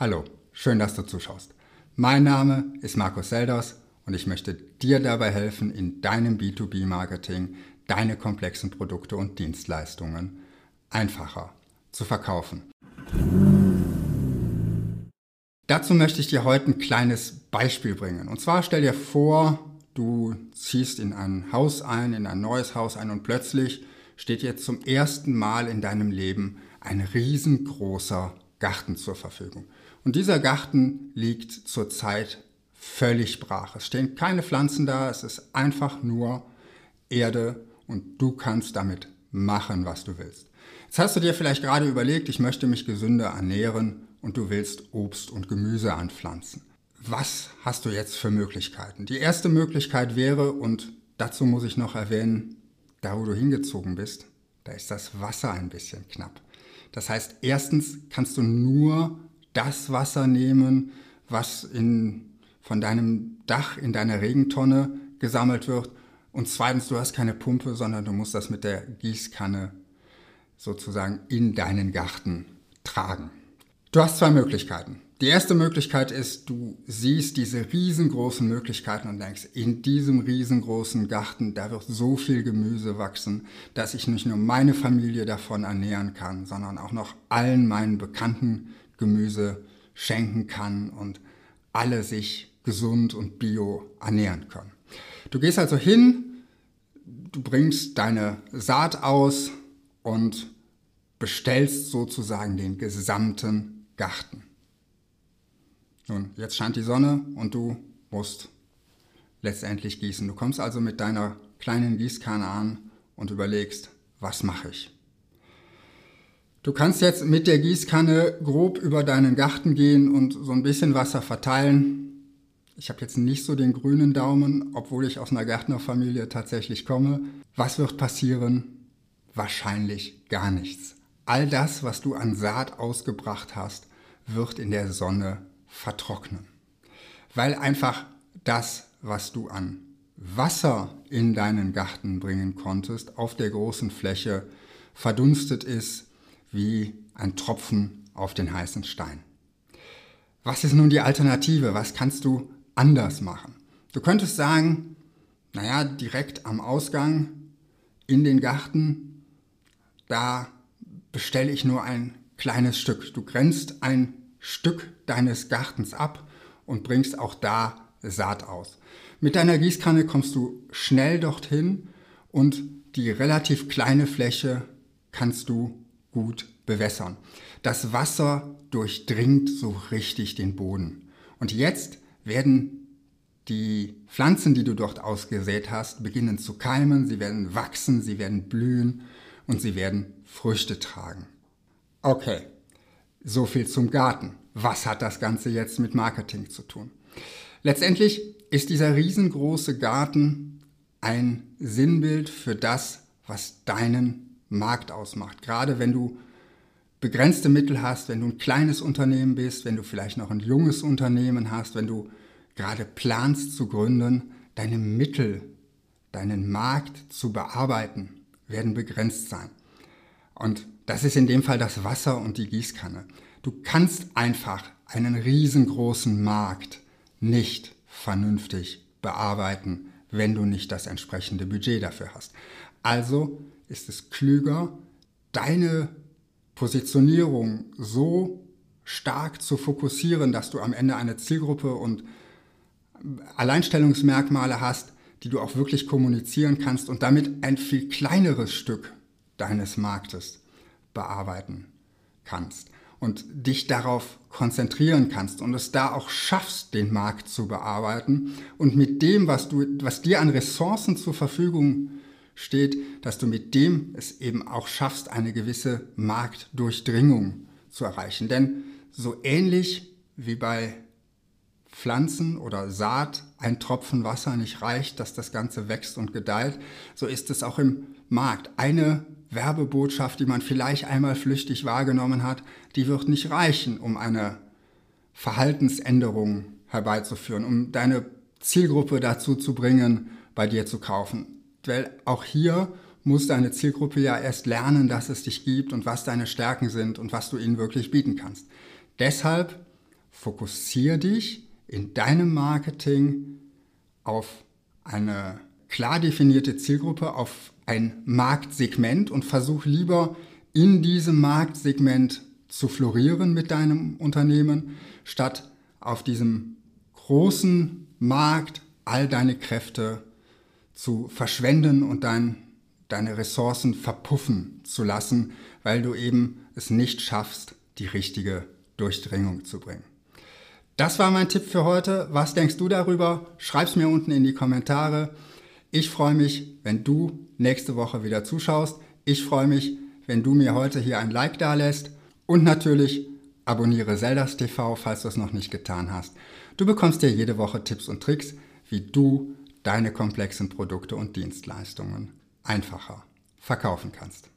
Hallo, schön, dass du zuschaust. Mein Name ist Markus Selders und ich möchte dir dabei helfen, in deinem B2B-Marketing deine komplexen Produkte und Dienstleistungen einfacher zu verkaufen. Dazu möchte ich dir heute ein kleines Beispiel bringen. Und zwar stell dir vor, du ziehst in ein Haus ein, in ein neues Haus ein und plötzlich steht jetzt zum ersten Mal in deinem Leben ein riesengroßer Garten zur Verfügung. Und dieser Garten liegt zurzeit völlig brach. Es stehen keine Pflanzen da, es ist einfach nur Erde und du kannst damit machen, was du willst. Jetzt hast du dir vielleicht gerade überlegt, ich möchte mich gesünder ernähren und du willst Obst und Gemüse anpflanzen. Was hast du jetzt für Möglichkeiten? Die erste Möglichkeit wäre, und dazu muss ich noch erwähnen, da wo du hingezogen bist, da ist das Wasser ein bisschen knapp. Das heißt, erstens kannst du nur das Wasser nehmen, was in, von deinem Dach in deiner Regentonne gesammelt wird. Und zweitens, du hast keine Pumpe, sondern du musst das mit der Gießkanne sozusagen in deinen Garten tragen. Du hast zwei Möglichkeiten. Die erste Möglichkeit ist, du siehst diese riesengroßen Möglichkeiten und denkst, in diesem riesengroßen Garten, da wird so viel Gemüse wachsen, dass ich nicht nur meine Familie davon ernähren kann, sondern auch noch allen meinen Bekannten Gemüse schenken kann und alle sich gesund und bio ernähren können. Du gehst also hin, du bringst deine Saat aus und bestellst sozusagen den gesamten Garten. Nun, jetzt scheint die Sonne und du musst letztendlich gießen. Du kommst also mit deiner kleinen Gießkanne an und überlegst, was mache ich? Du kannst jetzt mit der Gießkanne grob über deinen Garten gehen und so ein bisschen Wasser verteilen. Ich habe jetzt nicht so den grünen Daumen, obwohl ich aus einer Gärtnerfamilie tatsächlich komme. Was wird passieren? Wahrscheinlich gar nichts. All das, was du an Saat ausgebracht hast, wird in der Sonne vertrocknen. Weil einfach das, was du an Wasser in deinen Garten bringen konntest, auf der großen Fläche verdunstet ist wie ein Tropfen auf den heißen Stein. Was ist nun die Alternative? Was kannst du anders machen? Du könntest sagen, naja, direkt am Ausgang in den Garten, da bestelle ich nur ein kleines Stück. Du grenzt ein Stück deines Gartens ab und bringst auch da Saat aus. Mit deiner Gießkanne kommst du schnell dorthin und die relativ kleine Fläche kannst du gut bewässern. Das Wasser durchdringt so richtig den Boden. Und jetzt werden die Pflanzen, die du dort ausgesät hast, beginnen zu keimen, sie werden wachsen, sie werden blühen und sie werden Früchte tragen. Okay, so viel zum Garten. Was hat das Ganze jetzt mit Marketing zu tun? Letztendlich ist dieser riesengroße Garten ein Sinnbild für das, was deinen Markt ausmacht. Gerade wenn du begrenzte Mittel hast, wenn du ein kleines Unternehmen bist, wenn du vielleicht noch ein junges Unternehmen hast, wenn du gerade planst zu gründen, deine Mittel, deinen Markt zu bearbeiten, werden begrenzt sein. Und das ist in dem Fall das Wasser und die Gießkanne. Du kannst einfach einen riesengroßen Markt nicht vernünftig bearbeiten, wenn du nicht das entsprechende Budget dafür hast. Also ist es klüger, deine Positionierung so stark zu fokussieren, dass du am Ende eine Zielgruppe und Alleinstellungsmerkmale hast, die du auch wirklich kommunizieren kannst und damit ein viel kleineres Stück deines Marktes bearbeiten kannst und dich darauf konzentrieren kannst und es da auch schaffst, den Markt zu bearbeiten und mit dem, was du, was dir an Ressourcen zur Verfügung steht, dass du mit dem es eben auch schaffst, eine gewisse Marktdurchdringung zu erreichen. Denn so ähnlich wie bei Pflanzen oder Saat ein Tropfen Wasser nicht reicht, dass das Ganze wächst und gedeiht, so ist es auch im Markt. Eine Werbebotschaft, die man vielleicht einmal flüchtig wahrgenommen hat, die wird nicht reichen, um eine Verhaltensänderung herbeizuführen, um deine Zielgruppe dazu zu bringen, bei dir zu kaufen. Weil auch hier muss deine Zielgruppe ja erst lernen, dass es dich gibt und was deine Stärken sind und was du ihnen wirklich bieten kannst. Deshalb fokussiere dich in deinem Marketing auf eine klar definierte Zielgruppe, auf ein Marktsegment und versuch lieber in diesem Marktsegment zu florieren mit deinem Unternehmen, statt auf diesem großen Markt all deine Kräfte zu verschwenden und dein, deine Ressourcen verpuffen zu lassen, weil du eben es nicht schaffst, die richtige Durchdringung zu bringen. Das war mein Tipp für heute. Was denkst du darüber? Schreib's mir unten in die Kommentare. Ich freue mich, wenn du nächste Woche wieder zuschaust. Ich freue mich, wenn du mir heute hier ein Like da lässt und natürlich abonniere Zeldas TV, falls du es noch nicht getan hast. Du bekommst dir jede Woche Tipps und Tricks, wie du deine komplexen Produkte und Dienstleistungen einfacher verkaufen kannst.